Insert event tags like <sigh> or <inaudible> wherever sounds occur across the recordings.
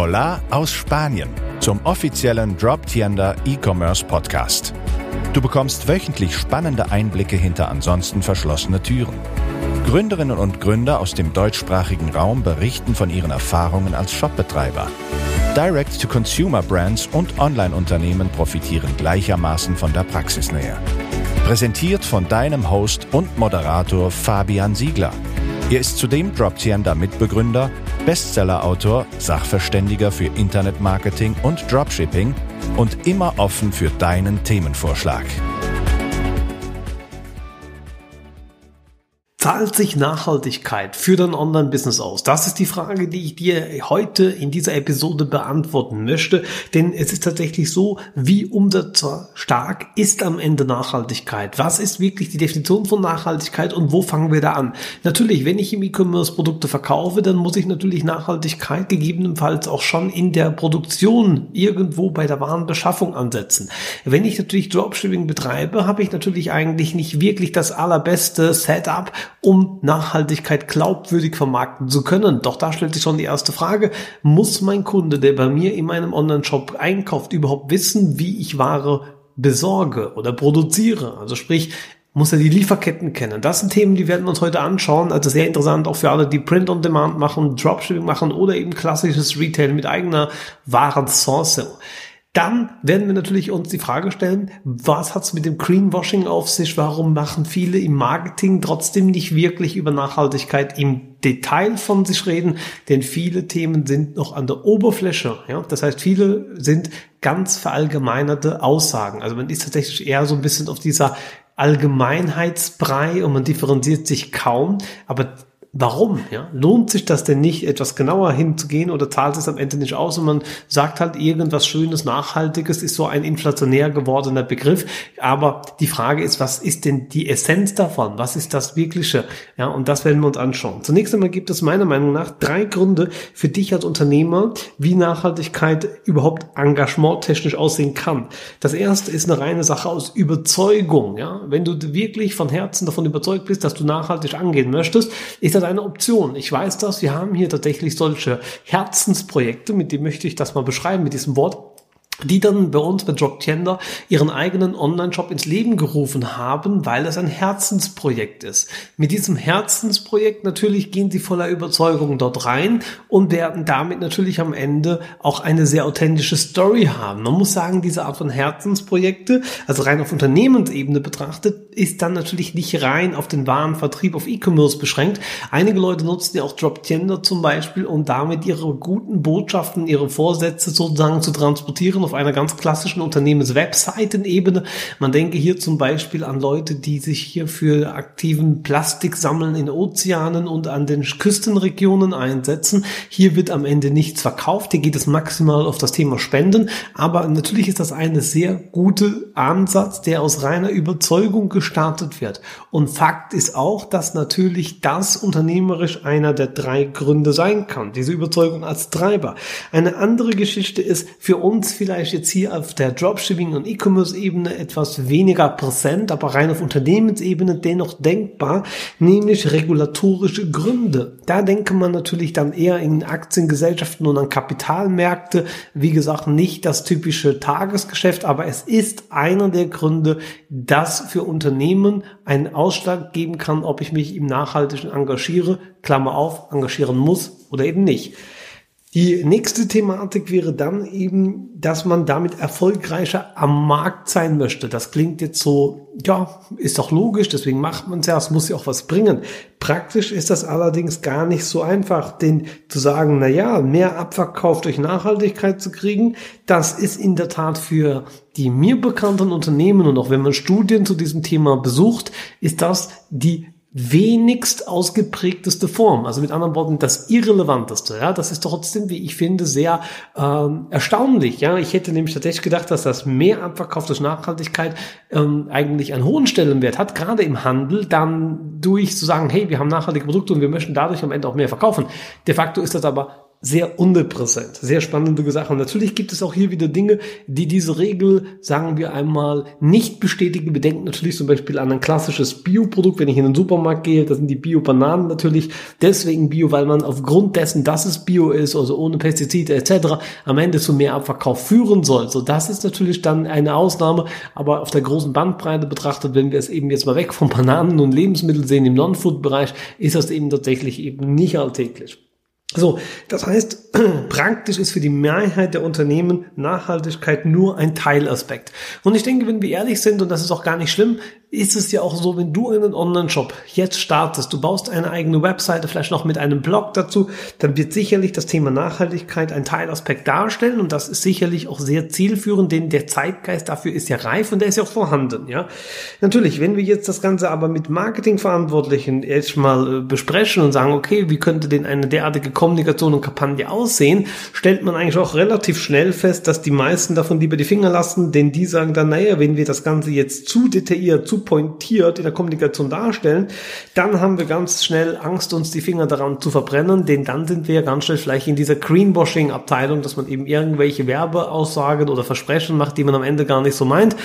Hola aus Spanien zum offiziellen Drop Tienda E-Commerce Podcast. Du bekommst wöchentlich spannende Einblicke hinter ansonsten verschlossene Türen. Gründerinnen und Gründer aus dem deutschsprachigen Raum berichten von ihren Erfahrungen als Shopbetreiber. Direct-to-Consumer-Brands und Online-Unternehmen profitieren gleichermaßen von der Praxisnähe. Präsentiert von deinem Host und Moderator Fabian Siegler. Er ist zudem Droptiender Mitbegründer, Bestsellerautor, Sachverständiger für Internetmarketing und Dropshipping und immer offen für deinen Themenvorschlag. Zahlt sich Nachhaltigkeit für dein Online-Business aus? Das ist die Frage, die ich dir heute in dieser Episode beantworten möchte. Denn es ist tatsächlich so, wie umsatzerstark ist am Ende Nachhaltigkeit? Was ist wirklich die Definition von Nachhaltigkeit und wo fangen wir da an? Natürlich, wenn ich im E-Commerce Produkte verkaufe, dann muss ich natürlich Nachhaltigkeit gegebenenfalls auch schon in der Produktion irgendwo bei der Warenbeschaffung ansetzen. Wenn ich natürlich Dropshipping betreibe, habe ich natürlich eigentlich nicht wirklich das allerbeste Setup, um Nachhaltigkeit glaubwürdig vermarkten zu können. Doch da stellt sich schon die erste Frage, muss mein Kunde, der bei mir in meinem Online-Shop einkauft, überhaupt wissen, wie ich Ware besorge oder produziere? Also sprich, muss er die Lieferketten kennen. Das sind Themen, die werden wir uns heute anschauen. Also sehr interessant auch für alle, die Print on Demand machen, Dropshipping machen oder eben klassisches Retail mit eigener Warensourcing. Dann werden wir natürlich uns die Frage stellen, was hat es mit dem Greenwashing auf sich? Warum machen viele im Marketing trotzdem nicht wirklich über Nachhaltigkeit im Detail von sich reden? Denn viele Themen sind noch an der Oberfläche. Ja? Das heißt, viele sind ganz verallgemeinerte Aussagen. Also man ist tatsächlich eher so ein bisschen auf dieser Allgemeinheitsbrei und man differenziert sich kaum. Aber warum? Ja? Lohnt sich das denn nicht, etwas genauer hinzugehen oder zahlt es am Ende nicht aus und man sagt halt irgendwas Schönes, Nachhaltiges ist so ein inflationär gewordener Begriff. Aber die Frage ist, was ist denn die Essenz davon? Was ist das Wirkliche? Ja, und das werden wir uns anschauen. Zunächst einmal gibt es meiner Meinung nach drei Gründe für dich als Unternehmer, wie Nachhaltigkeit überhaupt engagementtechnisch aussehen kann. Das erste ist eine reine Sache aus Überzeugung. Ja? Wenn du wirklich von Herzen davon überzeugt bist, dass du nachhaltig angehen möchtest, ist das eine Option. Ich weiß das, wir haben hier tatsächlich solche Herzensprojekte, mit dem möchte ich das mal beschreiben, mit diesem Wort die dann bei uns bei Droptender ihren eigenen Online-Shop ins Leben gerufen haben, weil es ein Herzensprojekt ist. Mit diesem Herzensprojekt natürlich gehen sie voller Überzeugung dort rein und werden damit natürlich am Ende auch eine sehr authentische Story haben. Man muss sagen, diese Art von Herzensprojekte, also rein auf Unternehmensebene betrachtet, ist dann natürlich nicht rein auf den Warenvertrieb auf E-Commerce beschränkt. Einige Leute nutzen ja auch Droptender zum Beispiel, um damit ihre guten Botschaften, ihre Vorsätze sozusagen zu transportieren auf einer ganz klassischen Unternehmens-Webseitenebene. Man denke hier zum Beispiel an Leute, die sich hier für aktiven Plastik sammeln in Ozeanen und an den Küstenregionen einsetzen. Hier wird am Ende nichts verkauft. Hier geht es maximal auf das Thema Spenden. Aber natürlich ist das eine sehr gute Ansatz, der aus reiner Überzeugung gestartet wird. Und Fakt ist auch, dass natürlich das unternehmerisch einer der drei Gründe sein kann. Diese Überzeugung als Treiber. Eine andere Geschichte ist für uns vielleicht jetzt hier auf der Dropshipping- und E-Commerce-Ebene etwas weniger präsent, aber rein auf Unternehmensebene dennoch denkbar, nämlich regulatorische Gründe. Da denke man natürlich dann eher in Aktiengesellschaften und an Kapitalmärkte. Wie gesagt, nicht das typische Tagesgeschäft, aber es ist einer der Gründe, dass für Unternehmen einen Ausschlag geben kann, ob ich mich im Nachhaltigen engagiere, Klammer auf, engagieren muss oder eben nicht. Die nächste Thematik wäre dann eben, dass man damit erfolgreicher am Markt sein möchte. Das klingt jetzt so, ja, ist doch logisch, deswegen macht man es ja, es muss ja auch was bringen. Praktisch ist das allerdings gar nicht so einfach, denn zu sagen, na ja, mehr Abverkauf durch Nachhaltigkeit zu kriegen, das ist in der Tat für die mir bekannten Unternehmen und auch wenn man Studien zu diesem Thema besucht, ist das die wenigst ausgeprägteste Form. Also mit anderen Worten, das irrelevanteste. Ja, das ist trotzdem, wie ich finde, sehr ähm, erstaunlich. Ja, ich hätte nämlich tatsächlich gedacht, dass das mehr Abverkauf durch Nachhaltigkeit ähm, eigentlich einen hohen Stellenwert hat, gerade im Handel, dann durch zu sagen, hey, wir haben nachhaltige Produkte und wir möchten dadurch am Ende auch mehr verkaufen. De facto ist das aber sehr unterpräsent. Sehr spannende Sachen. Natürlich gibt es auch hier wieder Dinge, die diese Regel, sagen wir einmal, nicht bestätigen. Wir denken natürlich zum Beispiel an ein klassisches Bioprodukt. Wenn ich in den Supermarkt gehe, da sind die Bio-Bananen natürlich deswegen Bio, weil man aufgrund dessen, dass es Bio ist, also ohne Pestizide etc., am Ende zu mehr Abverkauf führen soll. So, das ist natürlich dann eine Ausnahme, aber auf der großen Bandbreite betrachtet, wenn wir es eben jetzt mal weg von Bananen und Lebensmitteln sehen im Non-Food-Bereich, ist das eben tatsächlich eben nicht alltäglich. So, das heißt, <clears throat> praktisch ist für die Mehrheit der Unternehmen Nachhaltigkeit nur ein Teilaspekt. Und ich denke, wenn wir ehrlich sind, und das ist auch gar nicht schlimm, ist es ja auch so, wenn du einen Online-Shop jetzt startest, du baust eine eigene Webseite, vielleicht noch mit einem Blog dazu, dann wird sicherlich das Thema Nachhaltigkeit ein Teilaspekt darstellen und das ist sicherlich auch sehr zielführend, denn der Zeitgeist dafür ist ja reif und der ist ja auch vorhanden, ja. Natürlich, wenn wir jetzt das Ganze aber mit Marketingverantwortlichen jetzt mal äh, besprechen und sagen, okay, wie könnte denn eine derartige Kommunikation und Kampagne aussehen, stellt man eigentlich auch relativ schnell fest, dass die meisten davon lieber die Finger lassen, denn die sagen dann, naja, wenn wir das Ganze jetzt zu detailliert, zu pointiert in der Kommunikation darstellen, dann haben wir ganz schnell Angst, uns die Finger daran zu verbrennen, denn dann sind wir ja ganz schnell vielleicht in dieser Greenwashing-Abteilung, dass man eben irgendwelche Werbeaussagen oder Versprechen macht, die man am Ende gar nicht so meint.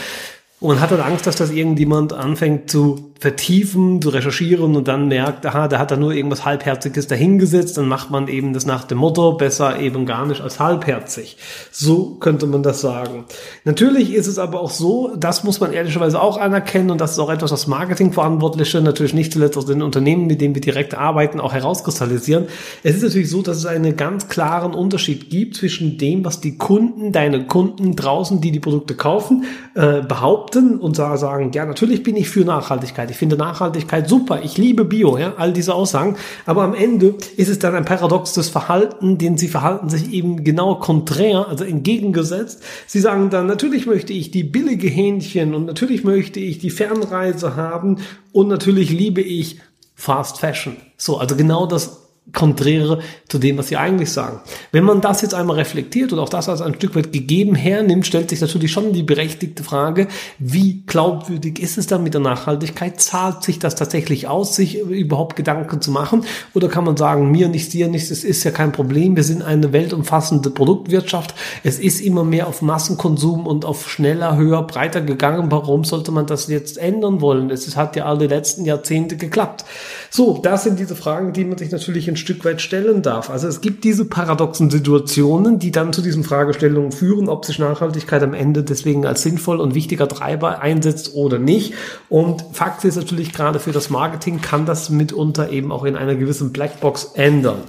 Und man hat dann Angst, dass das irgendjemand anfängt zu vertiefen, zu recherchieren und dann merkt, aha, da hat er nur irgendwas Halbherziges dahingesetzt, dann macht man eben das nach dem Motto, besser eben gar nicht als halbherzig. So könnte man das sagen. Natürlich ist es aber auch so, das muss man ehrlicherweise auch anerkennen und das ist auch etwas, was Marketingverantwortliche natürlich nicht zuletzt aus den Unternehmen, mit denen wir direkt arbeiten, auch herauskristallisieren. Es ist natürlich so, dass es einen ganz klaren Unterschied gibt zwischen dem, was die Kunden, deine Kunden draußen, die die Produkte kaufen, äh, behaupten und sagen, ja, natürlich bin ich für Nachhaltigkeit ich finde Nachhaltigkeit super, ich liebe Bio, ja, all diese Aussagen. Aber am Ende ist es dann ein paradoxes Verhalten, denn sie verhalten sich eben genau konträr, also entgegengesetzt. Sie sagen dann, natürlich möchte ich die billige Hähnchen und natürlich möchte ich die Fernreise haben und natürlich liebe ich Fast Fashion. So, also genau das konträre zu dem, was sie eigentlich sagen. Wenn man das jetzt einmal reflektiert und auch das als ein Stück weit gegeben hernimmt, stellt sich natürlich schon die berechtigte Frage, wie glaubwürdig ist es dann mit der Nachhaltigkeit? Zahlt sich das tatsächlich aus, sich überhaupt Gedanken zu machen? Oder kann man sagen, mir nichts, dir nichts, es ist ja kein Problem, wir sind eine weltumfassende Produktwirtschaft, es ist immer mehr auf Massenkonsum und auf schneller, höher, breiter gegangen, warum sollte man das jetzt ändern wollen? Es hat ja alle letzten Jahrzehnte geklappt. So, das sind diese Fragen, die man sich natürlich ein Stück weit stellen darf. Also es gibt diese paradoxen Situationen, die dann zu diesen Fragestellungen führen, ob sich Nachhaltigkeit am Ende deswegen als sinnvoll und wichtiger Treiber einsetzt oder nicht. Und Fakt ist natürlich gerade für das Marketing kann das mitunter eben auch in einer gewissen Blackbox ändern.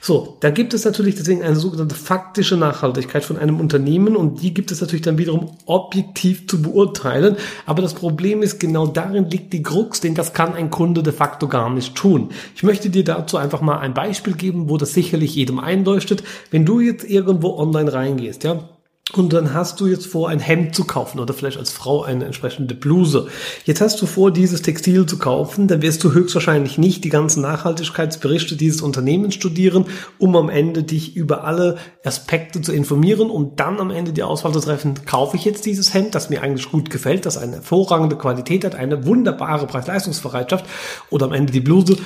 So, da gibt es natürlich deswegen eine sogenannte faktische Nachhaltigkeit von einem Unternehmen und die gibt es natürlich dann wiederum objektiv zu beurteilen. Aber das Problem ist, genau darin liegt die Krux, denn das kann ein Kunde de facto gar nicht tun. Ich möchte dir dazu einfach mal ein Beispiel geben, wo das sicherlich jedem einleuchtet. Wenn du jetzt irgendwo online reingehst, ja, und dann hast du jetzt vor, ein Hemd zu kaufen oder vielleicht als Frau eine entsprechende Bluse. Jetzt hast du vor, dieses Textil zu kaufen. Dann wirst du höchstwahrscheinlich nicht die ganzen Nachhaltigkeitsberichte dieses Unternehmens studieren, um am Ende dich über alle Aspekte zu informieren und dann am Ende die Auswahl zu treffen, kaufe ich jetzt dieses Hemd, das mir eigentlich gut gefällt, das eine hervorragende Qualität hat, eine wunderbare Preis-Leistungsbereitschaft oder am Ende die Bluse,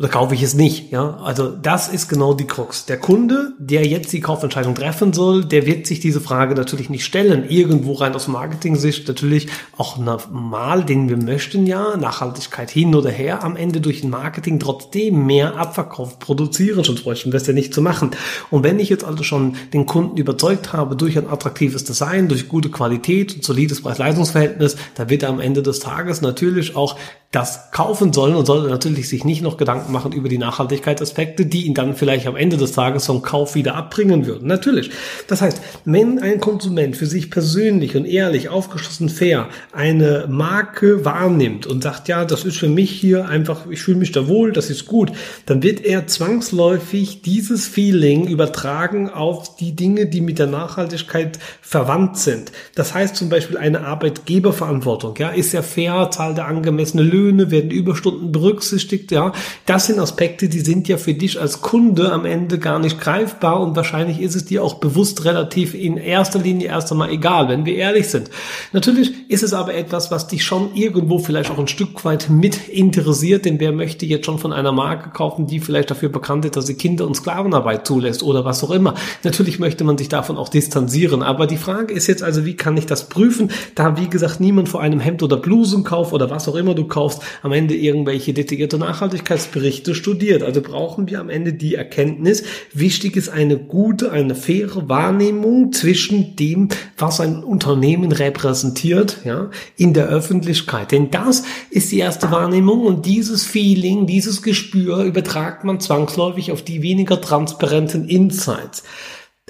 oder kaufe ich es nicht? Ja, also das ist genau die Krux. Der Kunde, der jetzt die Kaufentscheidung treffen soll, der wird sich diese Frage natürlich nicht stellen. Irgendwo rein aus Marketing-Sicht natürlich auch normal, denn wir möchten ja Nachhaltigkeit hin oder her am Ende durch Marketing trotzdem mehr Abverkauf produzieren, sonst bräuchten wir es ja nicht zu machen. Und wenn ich jetzt also schon den Kunden überzeugt habe durch ein attraktives Design, durch gute Qualität und solides Preis-Leistungsverhältnis, da wird er am Ende des Tages natürlich auch das kaufen sollen und sollte natürlich sich nicht noch Gedanken machen über die Nachhaltigkeitsaspekte, die ihn dann vielleicht am Ende des Tages vom Kauf wieder abbringen würden. Natürlich. Das heißt, wenn ein Konsument für sich persönlich und ehrlich, aufgeschlossen, fair eine Marke wahrnimmt und sagt, ja, das ist für mich hier einfach, ich fühle mich da wohl, das ist gut, dann wird er zwangsläufig dieses Feeling übertragen auf die Dinge, die mit der Nachhaltigkeit verwandt sind. Das heißt zum Beispiel eine Arbeitgeberverantwortung, ja, ist er fair, zahlt er angemessene Löhne, Löhne, werden Überstunden berücksichtigt, ja. Das sind Aspekte, die sind ja für dich als Kunde am Ende gar nicht greifbar und wahrscheinlich ist es dir auch bewusst relativ in erster Linie erst einmal egal, wenn wir ehrlich sind. Natürlich ist es aber etwas, was dich schon irgendwo vielleicht auch ein Stück weit mit interessiert, denn wer möchte jetzt schon von einer Marke kaufen, die vielleicht dafür bekannt ist, dass sie Kinder- und Sklavenarbeit zulässt oder was auch immer. Natürlich möchte man sich davon auch distanzieren, aber die Frage ist jetzt also, wie kann ich das prüfen? Da, wie gesagt, niemand vor einem Hemd oder Blusenkauf oder was auch immer du kaufst, am Ende irgendwelche detaillierte Nachhaltigkeitsberichte studiert. Also brauchen wir am Ende die Erkenntnis, wichtig ist eine gute, eine faire Wahrnehmung zwischen dem, was ein Unternehmen repräsentiert, ja, in der Öffentlichkeit. Denn das ist die erste Wahrnehmung und dieses Feeling, dieses Gespür übertragt man zwangsläufig auf die weniger transparenten Insights.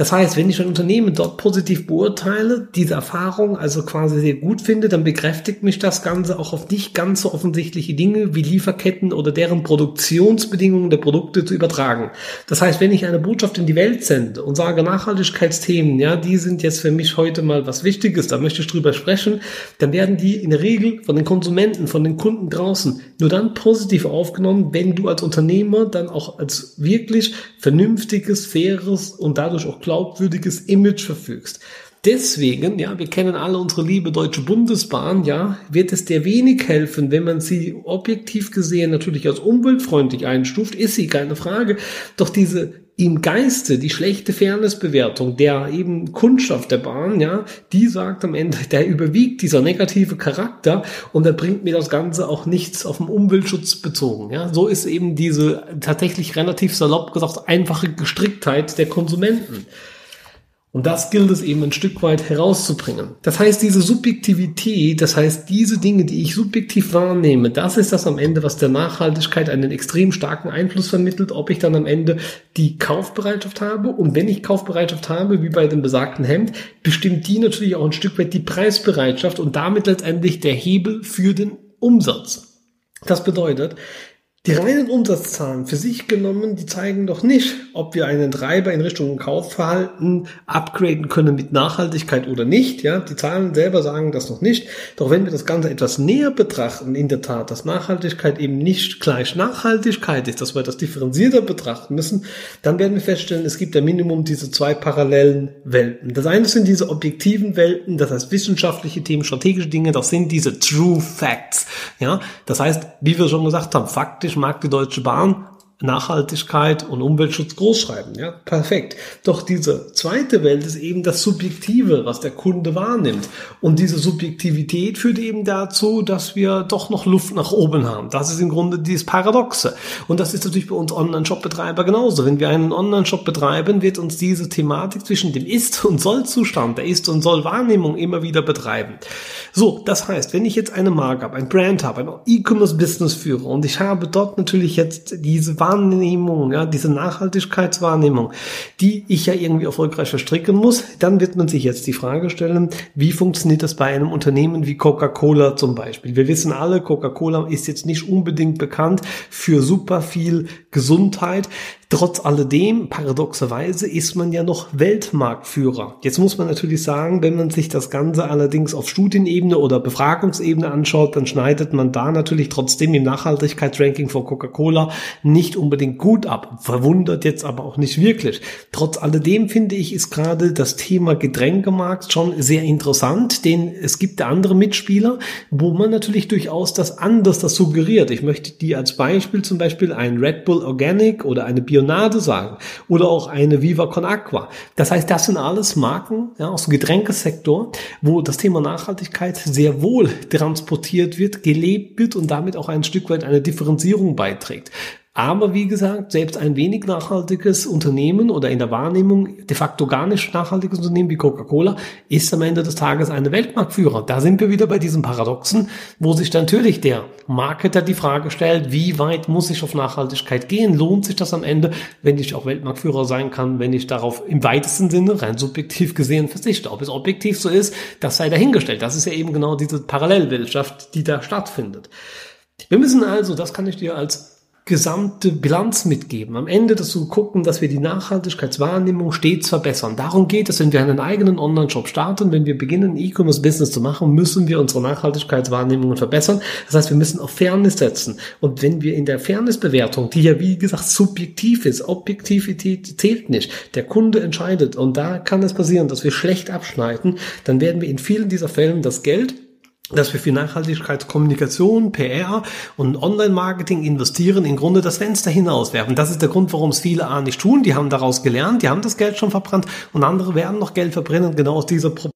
Das heißt, wenn ich ein Unternehmen dort positiv beurteile, diese Erfahrung also quasi sehr gut finde, dann bekräftigt mich das Ganze auch auf nicht ganz so offensichtliche Dinge wie Lieferketten oder deren Produktionsbedingungen der Produkte zu übertragen. Das heißt, wenn ich eine Botschaft in die Welt sende und sage, Nachhaltigkeitsthemen, ja, die sind jetzt für mich heute mal was Wichtiges, da möchte ich drüber sprechen, dann werden die in der Regel von den Konsumenten, von den Kunden draußen nur dann positiv aufgenommen, wenn du als Unternehmer dann auch als wirklich vernünftiges, faires und dadurch auch glaubwürdiges Image verfügst. Deswegen, ja, wir kennen alle unsere liebe Deutsche Bundesbahn, ja, wird es dir wenig helfen, wenn man sie objektiv gesehen natürlich als umweltfreundlich einstuft, ist sie keine Frage. Doch diese im Geiste die schlechte Fairnessbewertung der eben Kundschaft der Bahn, ja, die sagt am Ende, der überwiegt dieser negative Charakter und da bringt mir das Ganze auch nichts auf den Umweltschutz bezogen, ja. So ist eben diese tatsächlich relativ salopp gesagt einfache Gestricktheit der Konsumenten. Und das gilt es eben ein Stück weit herauszubringen. Das heißt, diese Subjektivität, das heißt, diese Dinge, die ich subjektiv wahrnehme, das ist das am Ende, was der Nachhaltigkeit einen extrem starken Einfluss vermittelt, ob ich dann am Ende die Kaufbereitschaft habe. Und wenn ich Kaufbereitschaft habe, wie bei dem besagten Hemd, bestimmt die natürlich auch ein Stück weit die Preisbereitschaft und damit letztendlich der Hebel für den Umsatz. Das bedeutet, die reinen Umsatzzahlen für sich genommen, die zeigen doch nicht, ob wir einen Treiber in Richtung Kaufverhalten upgraden können mit Nachhaltigkeit oder nicht. Ja, die Zahlen selber sagen das noch nicht. Doch wenn wir das Ganze etwas näher betrachten, in der Tat, dass Nachhaltigkeit eben nicht gleich Nachhaltigkeit ist, dass wir das differenzierter betrachten müssen, dann werden wir feststellen, es gibt ja Minimum diese zwei parallelen Welten. Das eine sind diese objektiven Welten, das heißt wissenschaftliche Themen, strategische Dinge, das sind diese True Facts. Ja, das heißt, wie wir schon gesagt haben, faktisch ich mag die Deutsche Bahn, Nachhaltigkeit und Umweltschutz großschreiben. Ja, perfekt. Doch diese zweite Welt ist eben das Subjektive, was der Kunde wahrnimmt. Und diese Subjektivität führt eben dazu, dass wir doch noch Luft nach oben haben. Das ist im Grunde dieses Paradoxe. Und das ist natürlich bei uns Online-Shop-Betreiber genauso. Wenn wir einen Online-Shop betreiben, wird uns diese Thematik zwischen dem Ist- und Soll-Zustand, der Ist- und Soll-Wahrnehmung immer wieder betreiben. So, das heißt, wenn ich jetzt eine Marke habe, ein Brand habe, ein E-Commerce-Business führe und ich habe dort natürlich jetzt diese Wahrnehmung, ja, diese Nachhaltigkeitswahrnehmung, die ich ja irgendwie erfolgreich verstricken muss, dann wird man sich jetzt die Frage stellen, wie funktioniert das bei einem Unternehmen wie Coca-Cola zum Beispiel? Wir wissen alle, Coca-Cola ist jetzt nicht unbedingt bekannt für super viel Gesundheit. Trotz alledem, paradoxerweise, ist man ja noch Weltmarktführer. Jetzt muss man natürlich sagen, wenn man sich das Ganze allerdings auf Studienebene oder Befragungsebene anschaut, dann schneidet man da natürlich trotzdem im Nachhaltigkeitsranking von Coca-Cola nicht unbedingt gut ab. Verwundert jetzt aber auch nicht wirklich. Trotz alledem finde ich, ist gerade das Thema Getränkemarkt schon sehr interessant, denn es gibt andere Mitspieler, wo man natürlich durchaus das anders das suggeriert. Ich möchte die als Beispiel zum Beispiel ein Red Bull Organic oder eine Bio Bionade sagen oder auch eine Viva Con Aqua. Das heißt, das sind alles Marken ja, aus dem Getränkesektor, wo das Thema Nachhaltigkeit sehr wohl transportiert wird, gelebt wird und damit auch ein Stück weit eine Differenzierung beiträgt. Aber wie gesagt, selbst ein wenig nachhaltiges Unternehmen oder in der Wahrnehmung de facto gar nicht nachhaltiges Unternehmen wie Coca-Cola ist am Ende des Tages eine Weltmarktführer. Da sind wir wieder bei diesem Paradoxen, wo sich natürlich der Marketer die Frage stellt, wie weit muss ich auf Nachhaltigkeit gehen? Lohnt sich das am Ende, wenn ich auch Weltmarktführer sein kann, wenn ich darauf im weitesten Sinne rein subjektiv gesehen verzichte? Ob es objektiv so ist, das sei dahingestellt. Das ist ja eben genau diese Parallelwirtschaft, die da stattfindet. Wir müssen also, das kann ich dir als gesamte Bilanz mitgeben. Am Ende das zu gucken, dass wir die Nachhaltigkeitswahrnehmung stets verbessern. Darum geht es, wenn wir einen eigenen Online-Shop starten, wenn wir beginnen, E-Commerce-Business zu machen, müssen wir unsere Nachhaltigkeitswahrnehmungen verbessern. Das heißt, wir müssen auf Fairness setzen. Und wenn wir in der Fairness-Bewertung, die ja wie gesagt subjektiv ist, Objektivität zählt nicht, der Kunde entscheidet und da kann es passieren, dass wir schlecht abschneiden, dann werden wir in vielen dieser Fällen das Geld dass wir für Nachhaltigkeitskommunikation, PR und Online-Marketing investieren, im Grunde das Fenster hinauswerfen. Das ist der Grund, warum es viele A nicht tun. Die haben daraus gelernt, die haben das Geld schon verbrannt und andere werden noch Geld verbrennen, genau aus dieser Problem.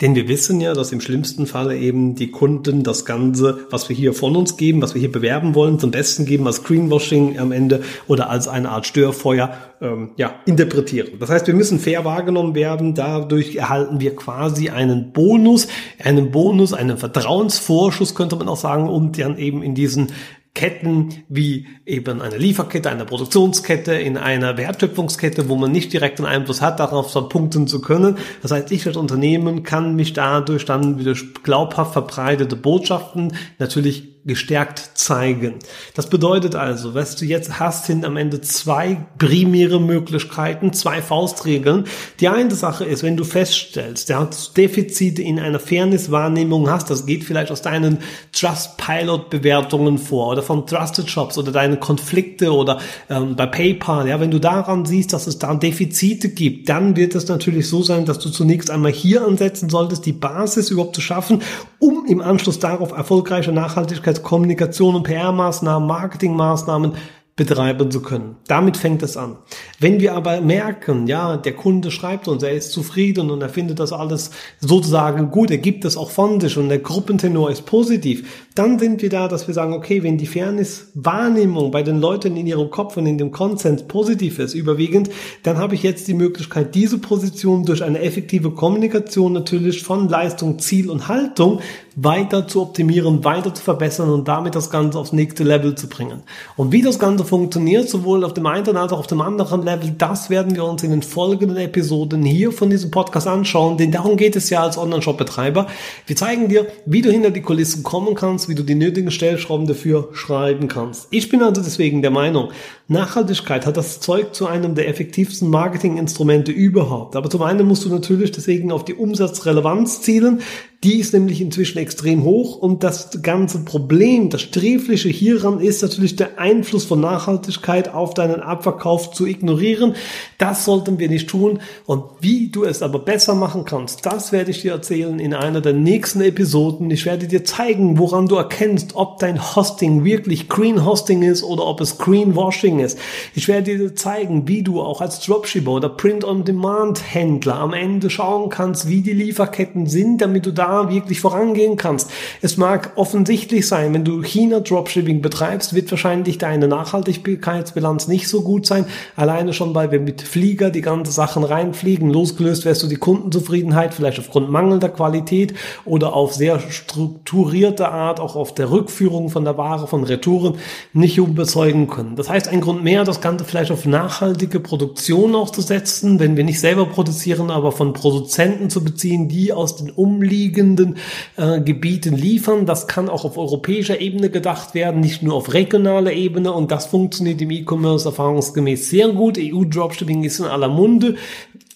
Denn wir wissen ja, dass im schlimmsten Falle eben die Kunden das Ganze, was wir hier von uns geben, was wir hier bewerben wollen, zum Besten geben als Greenwashing am Ende oder als eine Art Störfeuer ähm, ja, interpretieren. Das heißt, wir müssen fair wahrgenommen werden. Dadurch erhalten wir quasi einen Bonus, einen Bonus, einen Vertrauensvorschuss könnte man auch sagen, um dann eben in diesen Ketten wie eben eine Lieferkette, eine Produktionskette, in einer Wertschöpfungskette, wo man nicht direkt einen Einfluss hat, darauf punkten zu können. Das heißt, ich als Unternehmen kann mich dadurch dann wieder glaubhaft verbreitete Botschaften natürlich gestärkt zeigen. Das bedeutet also, was du jetzt hast, sind am Ende zwei primäre Möglichkeiten, zwei Faustregeln. Die eine Sache ist, wenn du feststellst, dass du Defizite in einer Fairness-Wahrnehmung hast, das geht vielleicht aus deinen Trust-Pilot-Bewertungen vor oder von Trusted Shops oder deine Konflikte oder ähm, bei PayPal. Ja, wenn du daran siehst, dass es da Defizite gibt, dann wird es natürlich so sein, dass du zunächst einmal hier ansetzen solltest, die Basis überhaupt zu schaffen, um im Anschluss darauf erfolgreiche Nachhaltigkeit Kommunikation und PR-Maßnahmen, Marketingmaßnahmen betreiben zu können. Damit fängt es an. Wenn wir aber merken, ja, der Kunde schreibt uns, er ist zufrieden und er findet das alles sozusagen gut, er gibt es auch von sich und der Gruppentenor ist positiv, dann sind wir da, dass wir sagen, okay, wenn die Fairness-Wahrnehmung bei den Leuten in ihrem Kopf und in dem Konsens positiv ist, überwiegend, dann habe ich jetzt die Möglichkeit, diese Position durch eine effektive Kommunikation natürlich von Leistung, Ziel und Haltung weiter zu optimieren, weiter zu verbessern und damit das Ganze aufs nächste Level zu bringen. Und wie das Ganze funktioniert, sowohl auf dem einen als auch auf dem anderen Level, das werden wir uns in den folgenden Episoden hier von diesem Podcast anschauen, denn darum geht es ja als Online-Shop-Betreiber. Wir zeigen dir, wie du hinter die Kulissen kommen kannst, wie du die nötigen Stellschrauben dafür schreiben kannst. Ich bin also deswegen der Meinung, Nachhaltigkeit hat das Zeug zu einem der effektivsten Marketinginstrumente überhaupt. Aber zum einen musst du natürlich deswegen auf die Umsatzrelevanz zielen. Die ist nämlich inzwischen extrem hoch und das ganze Problem, das Sträfliche hieran ist natürlich der Einfluss von Nachhaltigkeit auf deinen Abverkauf zu ignorieren. Das sollten wir nicht tun und wie du es aber besser machen kannst, das werde ich dir erzählen in einer der nächsten Episoden. Ich werde dir zeigen, woran du erkennst, ob dein Hosting wirklich Green Hosting ist oder ob es Greenwashing ist. Ich werde dir zeigen, wie du auch als Dropshipper oder Print-on-Demand-Händler am Ende schauen kannst, wie die Lieferketten sind, damit du da wirklich vorangehen kannst. Es mag offensichtlich sein, wenn du China Dropshipping betreibst, wird wahrscheinlich deine Nachhaltigkeitsbilanz nicht so gut sein. Alleine schon, weil wir mit Flieger die ganzen Sachen reinfliegen. Losgelöst wirst du die Kundenzufriedenheit vielleicht aufgrund mangelnder Qualität oder auf sehr strukturierte Art, auch auf der Rückführung von der Ware, von Retouren, nicht überzeugen können. Das heißt, ein Grund mehr, das Ganze vielleicht auf nachhaltige Produktion auch zu setzen, wenn wir nicht selber produzieren, aber von Produzenten zu beziehen, die aus den umliegenden äh, Gebieten liefern. Das kann auch auf europäischer Ebene gedacht werden, nicht nur auf regionaler Ebene. Und das funktioniert im E-Commerce erfahrungsgemäß sehr gut. EU-Dropshipping ist in aller Munde.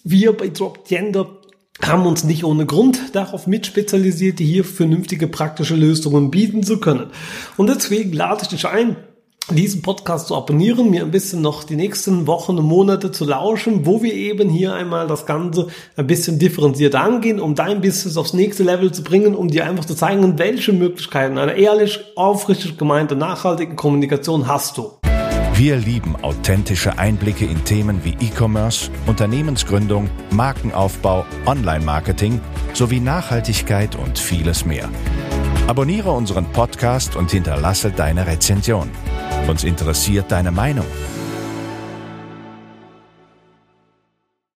Wir bei Dropgender haben uns nicht ohne Grund darauf mit spezialisiert, hier vernünftige praktische Lösungen bieten zu können. Und deswegen lade ich dich ein, diesen Podcast zu abonnieren, mir ein bisschen noch die nächsten Wochen und Monate zu lauschen, wo wir eben hier einmal das Ganze ein bisschen differenziert angehen, um dein Business aufs nächste Level zu bringen, um dir einfach zu zeigen, welche Möglichkeiten einer ehrlich, aufrichtig gemeinte, nachhaltigen Kommunikation hast du. Wir lieben authentische Einblicke in Themen wie E-Commerce, Unternehmensgründung, Markenaufbau, Online-Marketing sowie Nachhaltigkeit und vieles mehr. Abonniere unseren Podcast und hinterlasse deine Rezension. Uns interessiert deine Meinung.